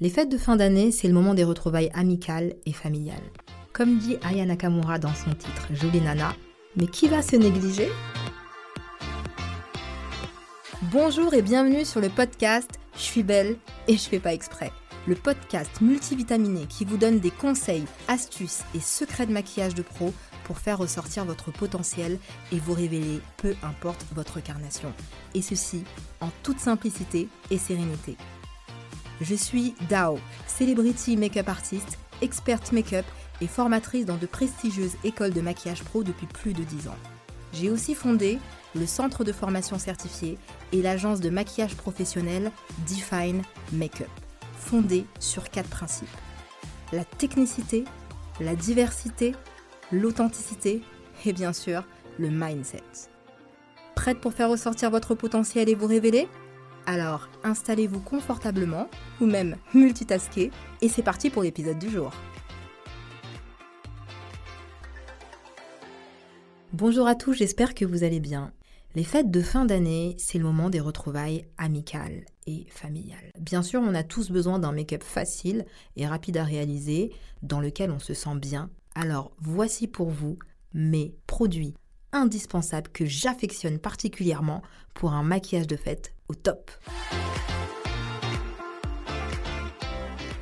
Les fêtes de fin d'année, c'est le moment des retrouvailles amicales et familiales. Comme dit Aya Nakamura dans son titre Jolie Nana, mais qui va se négliger? Bonjour et bienvenue sur le podcast Je suis belle et je fais pas exprès. Le podcast multivitaminé qui vous donne des conseils, astuces et secrets de maquillage de pro pour faire ressortir votre potentiel et vous révéler peu importe votre carnation. Et ceci en toute simplicité et sérénité. Je suis Dao, celebrity make-up artist, experte make-up et formatrice dans de prestigieuses écoles de maquillage pro depuis plus de 10 ans. J'ai aussi fondé le centre de formation certifié et l'agence de maquillage professionnel Define Makeup, fondée sur quatre principes. La technicité, la diversité, l'authenticité et bien sûr le mindset. Prête pour faire ressortir votre potentiel et vous révéler? Alors installez-vous confortablement ou même multitasker et c'est parti pour l'épisode du jour. Bonjour à tous, j'espère que vous allez bien. Les fêtes de fin d'année, c'est le moment des retrouvailles amicales et familiales. Bien sûr, on a tous besoin d'un make-up facile et rapide à réaliser, dans lequel on se sent bien. Alors voici pour vous mes produits indispensables que j'affectionne particulièrement pour un maquillage de fête au top.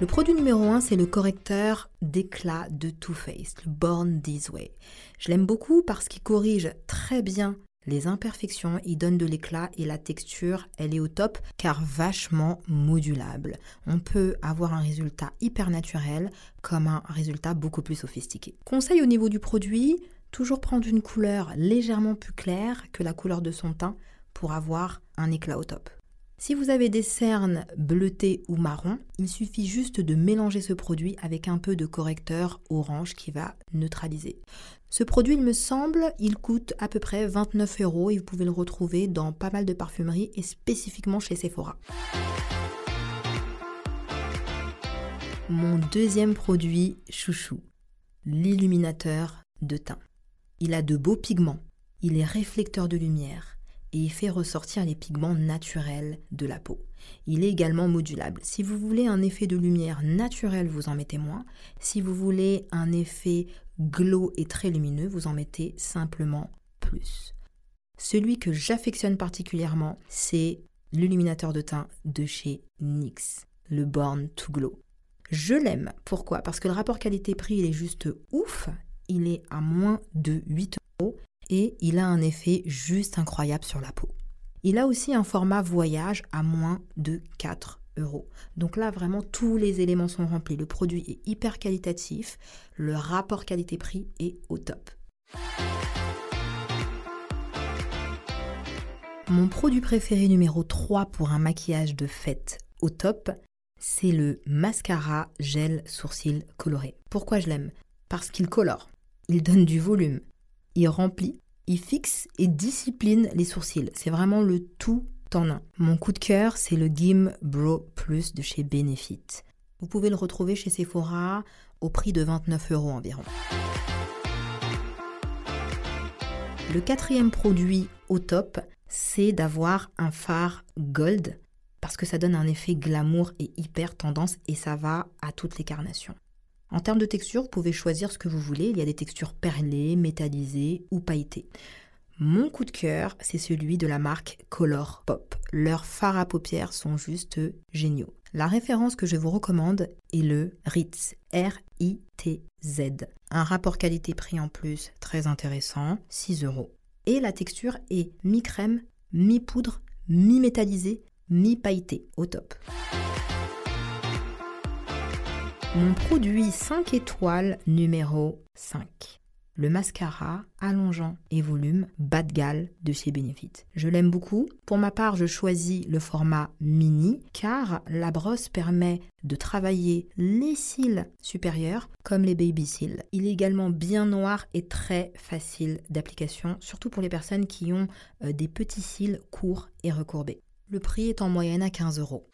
Le produit numéro 1, c'est le correcteur d'éclat de Too Faced, le Born This Way. Je l'aime beaucoup parce qu'il corrige très bien les imperfections, il donne de l'éclat et la texture, elle est au top car vachement modulable. On peut avoir un résultat hyper naturel comme un résultat beaucoup plus sophistiqué. Conseil au niveau du produit, toujours prendre une couleur légèrement plus claire que la couleur de son teint pour avoir un éclat au top. Si vous avez des cernes bleutées ou marron, il suffit juste de mélanger ce produit avec un peu de correcteur orange qui va neutraliser. Ce produit, il me semble, il coûte à peu près 29 euros et vous pouvez le retrouver dans pas mal de parfumeries et spécifiquement chez Sephora. Mon deuxième produit chouchou, l'illuminateur de teint. Il a de beaux pigments, il est réflecteur de lumière, et il fait ressortir les pigments naturels de la peau. Il est également modulable. Si vous voulez un effet de lumière naturel, vous en mettez moins. Si vous voulez un effet glow et très lumineux, vous en mettez simplement plus. Celui que j'affectionne particulièrement, c'est l'illuminateur de teint de chez NYX, le Born to Glow. Je l'aime. Pourquoi? Parce que le rapport qualité-prix, il est juste ouf. Il est à moins de 8 euros et il a un effet juste incroyable sur la peau. Il a aussi un format voyage à moins de 4 euros. Donc là, vraiment, tous les éléments sont remplis. Le produit est hyper qualitatif, le rapport qualité-prix est au top. Mon produit préféré numéro 3 pour un maquillage de fête au top, c'est le mascara gel sourcil coloré. Pourquoi je l'aime? Parce qu'il colore, il donne du volume, il remplit, il fixe et discipline les sourcils. C'est vraiment le tout en un. Mon coup de cœur, c'est le Gim Bro Plus de chez Benefit. Vous pouvez le retrouver chez Sephora au prix de 29 euros environ. Le quatrième produit au top, c'est d'avoir un phare gold parce que ça donne un effet glamour et hyper tendance et ça va à toutes les carnations. En termes de texture, vous pouvez choisir ce que vous voulez. Il y a des textures perlées, métallisées ou pailletées. Mon coup de cœur, c'est celui de la marque Color Pop. Leurs fards à paupières sont juste géniaux. La référence que je vous recommande est le Ritz, R-I-T-Z. Un rapport qualité-prix en plus très intéressant, 6 euros. Et la texture est mi-crème, mi-poudre, mi-métallisée, mi-pailletée, au top. Mon produit 5 étoiles numéro 5. Le mascara allongeant et volume bas de galle de chez Benefit. Je l'aime beaucoup. Pour ma part, je choisis le format mini car la brosse permet de travailler les cils supérieurs comme les baby cils. Il est également bien noir et très facile d'application, surtout pour les personnes qui ont euh, des petits cils courts et recourbés. Le prix est en moyenne à 15 euros.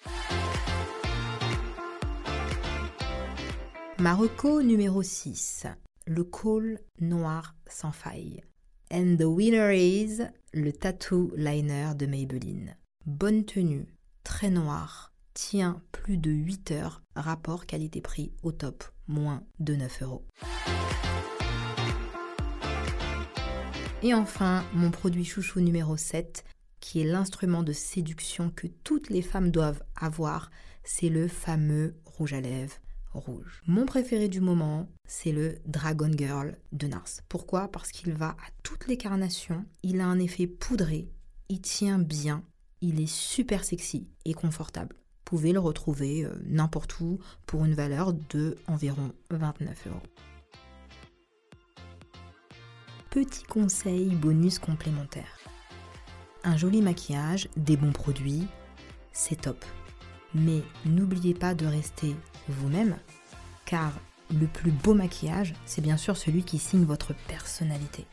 Marocco numéro 6, le col noir sans faille. And the winner is le tattoo liner de Maybelline. Bonne tenue, très noir, tient plus de 8 heures, rapport qualité-prix au top, moins de 9 euros. Et enfin, mon produit chouchou numéro 7, qui est l'instrument de séduction que toutes les femmes doivent avoir, c'est le fameux rouge à lèvres Mon préféré du moment, c'est le Dragon Girl de Nars. Pourquoi? Parce qu'il va à toutes les carnations, il a un effet poudré, il tient bien, il est super sexy et confortable. Vous pouvez le retrouver euh, n'importe où pour une valeur de environ 29 euros. Petit conseil bonus complémentaire. Un joli maquillage, des bons produits, c'est top. Mais n'oubliez pas de rester vous-même, car le plus beau maquillage, c'est bien sûr celui qui signe votre personnalité.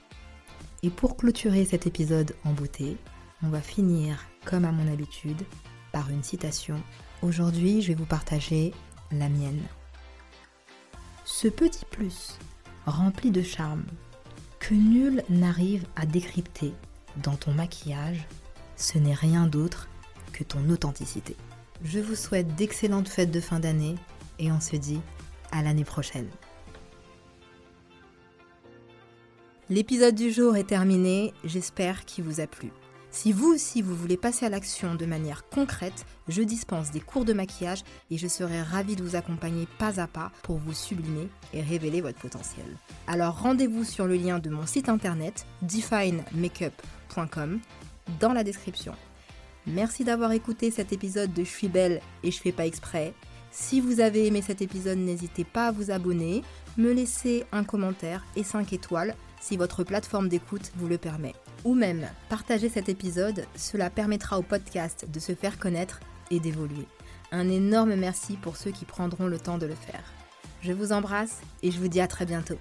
Et pour clôturer cet épisode en beauté, on va finir, comme à mon habitude, par une citation. Aujourd'hui, je vais vous partager la mienne. Ce petit plus, rempli de charme, que nul n'arrive à décrypter dans ton maquillage, ce n'est rien d'autre que ton authenticité. Je vous souhaite d'excellentes fêtes de fin d'année et on se dit à l'année prochaine. L'épisode du jour est terminé, j'espère qu'il vous a plu. Si vous aussi vous voulez passer à l'action de manière concrète, je dispense des cours de maquillage et je serai ravie de vous accompagner pas à pas pour vous sublimer et révéler votre potentiel. Alors rendez-vous sur le lien de mon site internet definemakeup.com dans la description. Merci d'avoir écouté cet épisode de Je suis belle et je fais pas exprès. Si vous avez aimé cet épisode, n'hésitez pas à vous abonner, me laisser un commentaire et 5 étoiles si votre plateforme d'écoute vous le permet. Ou même partager cet épisode, cela permettra au podcast de se faire connaître et d'évoluer. Un énorme merci pour ceux qui prendront le temps de le faire. Je vous embrasse et je vous dis à très bientôt.